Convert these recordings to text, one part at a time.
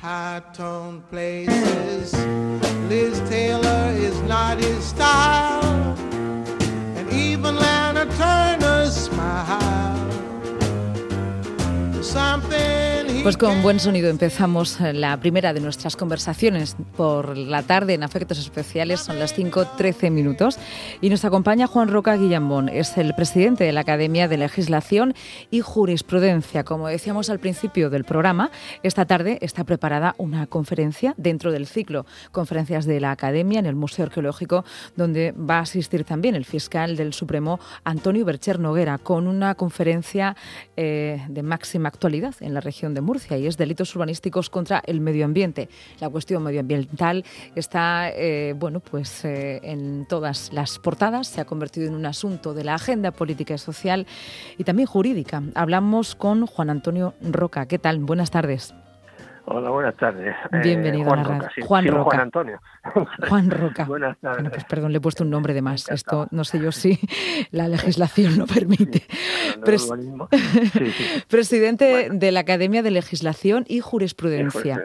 high tone places. Liz Taylor is not his style, and even Lana Turner's smile. Something Pues con buen sonido empezamos la primera de nuestras conversaciones por la tarde en Afectos Especiales. Son las 5.13 minutos y nos acompaña Juan Roca Guillambón. Es el presidente de la Academia de Legislación y Jurisprudencia. Como decíamos al principio del programa, esta tarde está preparada una conferencia dentro del ciclo Conferencias de la Academia en el Museo Arqueológico, donde va a asistir también el fiscal del Supremo Antonio Bercher Noguera con una conferencia eh, de máxima actualidad en la región de Murcia y es delitos urbanísticos contra el medio ambiente. La cuestión medioambiental está eh, bueno, pues, eh, en todas las portadas, se ha convertido en un asunto de la agenda política y social y también jurídica. Hablamos con Juan Antonio Roca. ¿Qué tal? Buenas tardes. Hola, buenas tardes. Bienvenido Juan a la Roca, sí, Juan sí, Roca. Juan Antonio. Juan Roca. Buenas tardes. Bueno, pues perdón, le he puesto un nombre de más. Esto no sé yo si la legislación lo permite. Pres-. Sí, sí. Presidente Bueno. de la Academia de Legislación y Jurisprudencia.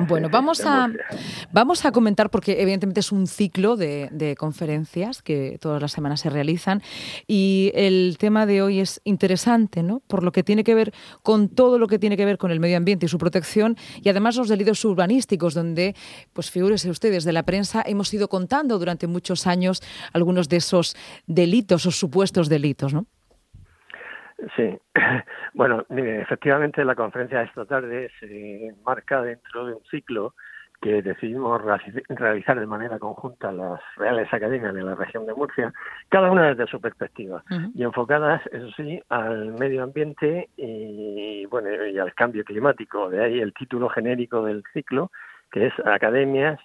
Bueno, vamos a, vamos a comentar, porque evidentemente es un ciclo de, de conferencias que todas las semanas se realizan y el tema de hoy es interesante, ¿no? Por lo que tiene que ver con todo lo que tiene que ver con el medio ambiente y su protección y además los delitos urbanísticos, donde, pues figúrense ustedes, de la prensa hemos ido contando durante muchos años algunos de esos delitos o supuestos delitos, ¿no? Sí, bueno, efectivamente la conferencia de esta tarde se marca dentro de un ciclo que decidimos realiz- realizar de manera conjunta las Reales Academias de la región de Murcia, cada una desde su perspectiva y enfocadas, eso sí, al medio ambiente y bueno y al cambio climático. De ahí el título genérico del ciclo, que es Academias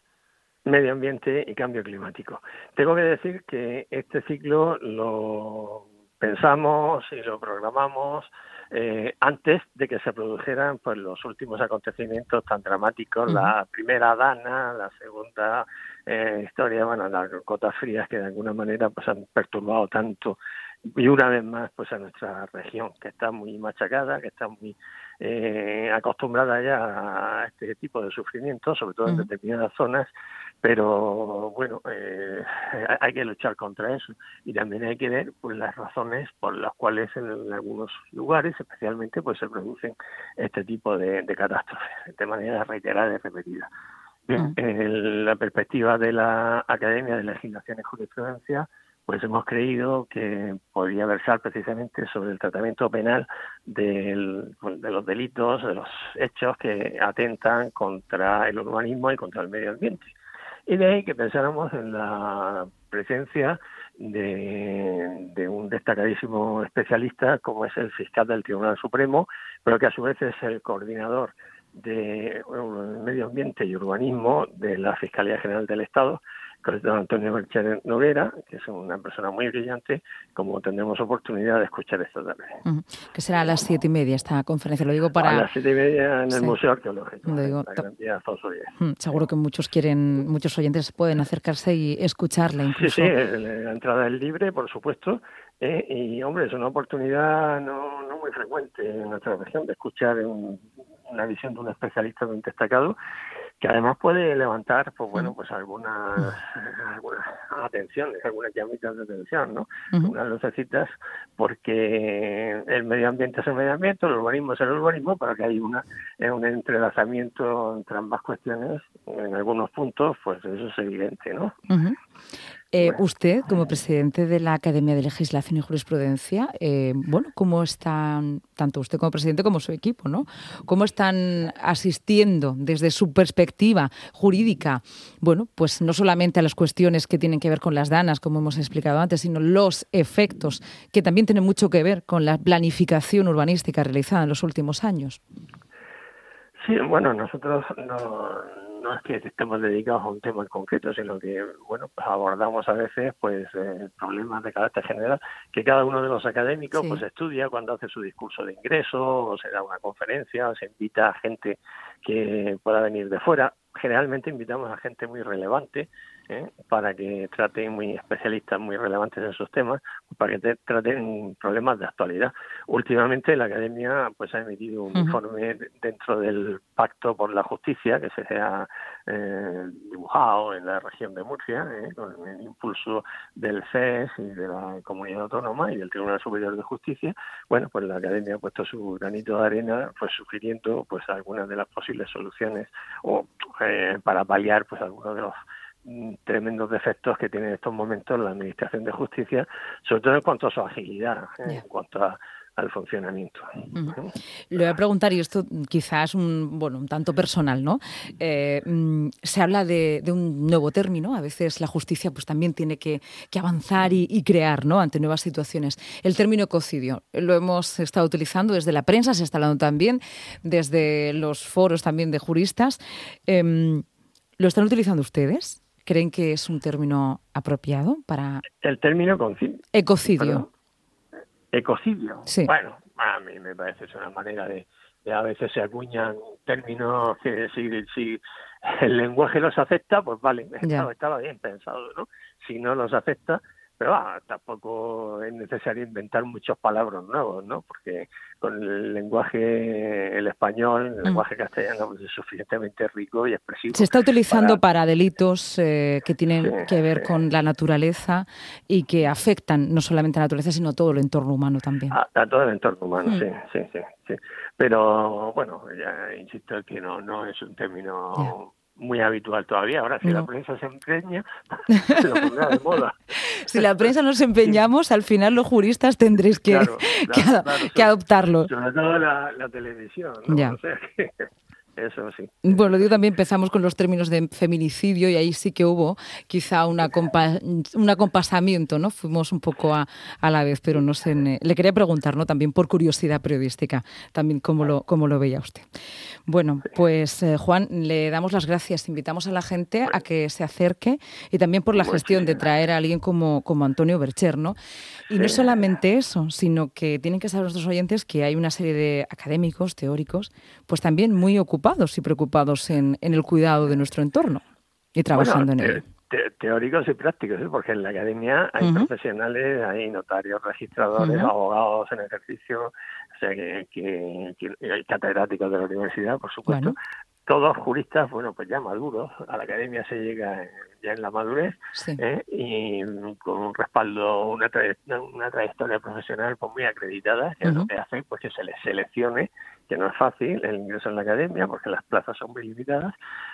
Medio Ambiente y Cambio Climático. Tengo que decir que este ciclo lo pensamos y lo programamos eh, antes de que se produjeran pues los últimos acontecimientos tan dramáticos, la primera Dana, la segunda eh, historia, bueno, las cotas frías que de alguna manera pues han perturbado tanto y una vez más pues a nuestra región que está muy machacada, que está muy eh, acostumbrada ya a este tipo de sufrimiento, sobre todo en determinadas zonas, pero bueno, eh, hay que luchar contra eso y también hay que ver pues las razones por las cuales en algunos lugares especialmente pues se producen este tipo de, de catástrofes de manera reiterada y repetida. Bien, Mm. en la perspectiva de la Academia de Legislación y Jurisprudencia, pues hemos creído que podía versar precisamente sobre el tratamiento penal del- de los delitos, de los hechos que atentan contra el urbanismo y contra el medio ambiente. Y de ahí que pensáramos en la presencia de, un destacadísimo especialista como es el fiscal del Tribunal Supremo, pero que a su vez es el coordinador de medio ambiente y urbanismo de la Fiscalía General del Estado, don Antonio Bercher Noguera, que es una persona muy brillante, como tendremos oportunidad de escuchar esta tarde. Ujú. Que será a las siete y media esta conferencia. Lo digo para... A las siete y media en el Sí. Museo Arqueológico, Lo digo, la Gran Vía Alfonso X. Mm, Seguro que muchos quieren, muchos oyentes pueden acercarse y escucharla Sí, incluso. sí, el- la entrada es libre, por supuesto, eh, y hombre, es una oportunidad no, no muy frecuente en nuestra región de escuchar un- una visión de un especialista muy destacado que además puede levantar, pues bueno, pues algunas, algunas atenciones, algunas llamitas de atención, ¿no? Ujú. Unas lucecitas, porque el medio ambiente es el medio ambiente, el urbanismo es el urbanismo, pero que hay una, eh, un entrelazamiento entre ambas cuestiones, en algunos puntos, pues eso es evidente, ¿no? Eh, usted, como presidente de la Academia de Legislación y Jurisprudencia, eh, bueno, ¿cómo están, tanto usted como presidente como su equipo, ¿no? ¿Cómo están asistiendo desde su perspectiva jurídica, bueno, pues no solamente a las cuestiones que tienen que ver con las danas, como hemos explicado antes, sino los efectos que también tienen mucho que ver con la planificación urbanística realizada en los últimos años? Sí, bueno, nosotros no, no es que estemos dedicados a un tema en concreto, sino que, bueno, pues abordamos a veces pues eh, problemas de carácter general que cada uno de los académicos Sí. pues estudia cuando hace su discurso de ingreso, o se da una conferencia, o se invita a gente que pueda venir de fuera. Generalmente invitamos a gente muy relevante ¿eh? para que traten muy especialistas muy relevantes en esos temas, para que traten problemas de actualidad. Últimamente la Academia pues ha emitido un informe dentro del Pacto por la Justicia que se ha eh, dibujado en la región de Murcia ¿eh? con el impulso del CES y de la Comunidad Autónoma y del Tribunal Superior de Justicia. Bueno, pues la Academia ha puesto su granito de arena pues sugiriendo pues algunas de las posibles soluciones o eh, para paliar pues algunos de los Mm, tremendos defectos que tiene en estos momentos la Administración de Justicia, sobre todo en cuanto a su agilidad, en cuanto al funcionamiento. Le voy a preguntar, y esto quizás un, bueno, un tanto personal, ¿no? Eh, mm, se habla de, un nuevo término, a veces la justicia pues también tiene que, avanzar y, crear, ¿no? Ante nuevas situaciones. El término ecocidio, lo hemos estado utilizando desde la prensa, se está hablando también, desde los foros también de juristas. Em, ¿Lo están utilizando ustedes? ¿Creen que es un término apropiado para...? El término ecocidio. Ecocidio. Sí. Bueno, a mí me parece que es una manera de, a veces se acuñan términos que si, si el lenguaje los acepta, pues vale, estaba, estaba bien pensado, ¿no? Si no los acepta, pero ah, tampoco es necesario inventar muchos palabras nuevos, ¿no? Porque con el lenguaje, el español, el mm. lenguaje castellano pues, es suficientemente rico y expresivo. Se está utilizando para, delitos eh, que tienen que ver con la naturaleza y que afectan no solamente a la naturaleza, sino todo el entorno humano también. A, todo el entorno humano, mm. sí, sí, sí, sí. Pero bueno, ya insisto que no, no es un término muy habitual todavía. Ahora, si la prensa se empeña, se lo pondrá de moda. si la prensa nos empeñamos, al final los juristas tendréis que, que, adoptarlo. Sobre todo la, la televisión. ¿no? O sea que, eso sí. Bueno, digo también empezamos con los términos de feminicidio y ahí sí que hubo quizá una un acompasamiento, ¿no? Fuimos un poco a, a la vez, pero no sé. Le quería preguntar, ¿no? También por curiosidad periodística, también cómo lo, cómo lo veía usted. Bueno, pues eh, Juan, le damos las gracias. Invitamos a la gente a que se acerque y también por la gestión de traer a alguien como, como Antonio Bercher, ¿no? Y no solamente eso, sino que tienen que saber nuestros oyentes que hay una serie de académicos, teóricos, pues también muy ocupados y preocupados en, en el cuidado de nuestro entorno y trabajando en él. teóricos y prácticos, ¿eh? porque en la academia hay profesionales, hay notarios, registradores, abogados en ejercicio, o sea, que, que, hay catedráticos de la universidad, por supuesto. Todos juristas, bueno, pues ya maduros. A la academia se llega ya en la madurez ¿eh? y con un respaldo, una, una trayectoria profesional pues muy acreditada, que es lo que hace pues que se les seleccione que no es fácil el ingreso en la academia porque las plazas son muy limitadas,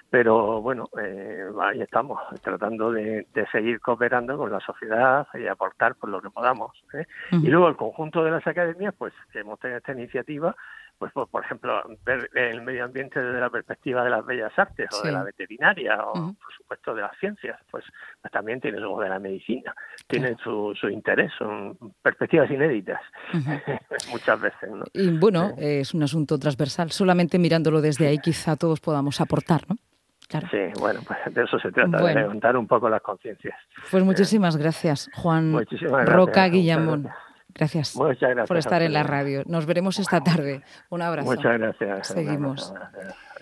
pero bueno, eh, ahí estamos, tratando de, seguir cooperando con la sociedad y aportar por lo que podamos. ¿eh? Y luego el conjunto de las academias, pues hemos tenido esta iniciativa, pues, pues, por ejemplo, ver el medio ambiente desde la perspectiva de las bellas artes o de la veterinaria o, por supuesto, de las ciencias, pues, pues, también tiene luego de la medicina, tienen su, su interés, son perspectivas inéditas muchas veces. ¿no? Y bueno, es un asunto transversal, solamente mirándolo desde ahí quizá todos podamos aportar, ¿no? Claro. Sí, bueno, pues de eso se trata, de levantar un poco las conciencias. Pues muchísimas gracias, Juan Roca Guillamón. Gracias, por estar en la radio. Nos veremos esta tarde. Un abrazo. Muchas gracias. Seguimos.